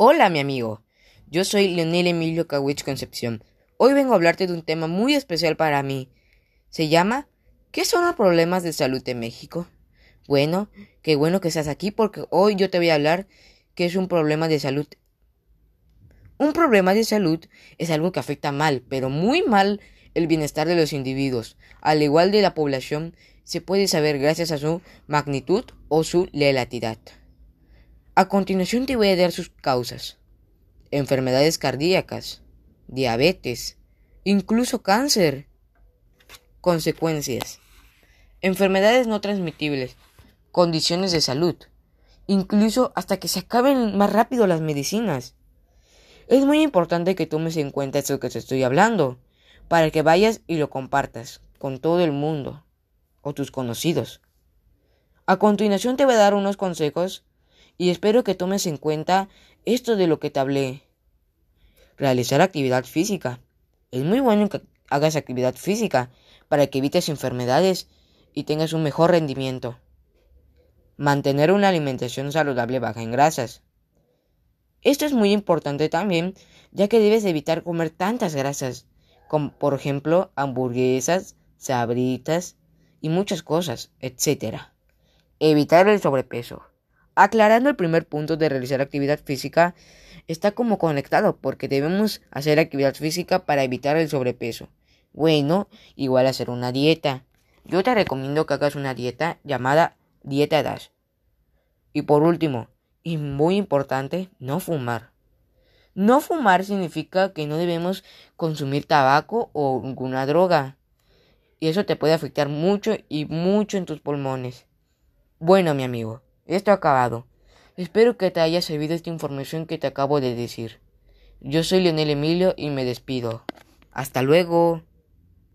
Hola, mi amigo. Yo soy Leonel Emilio Kawich Concepción. Hoy vengo a hablarte de un tema muy especial para mí. Se llama ¿Qué son los problemas de salud en México? Bueno, qué bueno que estás aquí porque hoy yo te voy a hablar qué es un problema de salud. Un problema de salud es algo que afecta mal, pero muy mal, el bienestar de los individuos. Al igual de la población, se puede saber gracias a su magnitud o su lelatidad. A continuación te voy a dar sus causas. Enfermedades cardíacas, diabetes, incluso cáncer. Consecuencias. Enfermedades no transmitibles, condiciones de salud, incluso hasta que se acaben más rápido las medicinas. Es muy importante que tomes en cuenta esto que te estoy hablando, para que vayas y lo compartas con todo el mundo o tus conocidos. A continuación te voy a dar unos consejos y espero que tomes en cuenta esto de lo que te hablé. Realizar actividad física. Es muy bueno que hagas actividad física para que evites enfermedades y tengas un mejor rendimiento. Mantener una alimentación saludable baja en grasas. Esto es muy importante también, ya que debes evitar comer tantas grasas, como por ejemplo hamburguesas, sabritas y muchas cosas, etc. Evitar el sobrepeso. Aclarando el primer punto de realizar actividad física, está como conectado porque debemos hacer actividad física para evitar el sobrepeso. Bueno, igual hacer una dieta. Yo te recomiendo que hagas una dieta llamada dieta DASH. Y por último, y muy importante, no fumar. No fumar significa que no debemos consumir tabaco o ninguna droga. Y eso te puede afectar mucho y mucho en tus pulmones. Bueno, mi amigo. Esto ha acabado. Espero que te haya servido esta información que te acabo de decir. Yo soy Leonel Emilio y me despido. Hasta luego.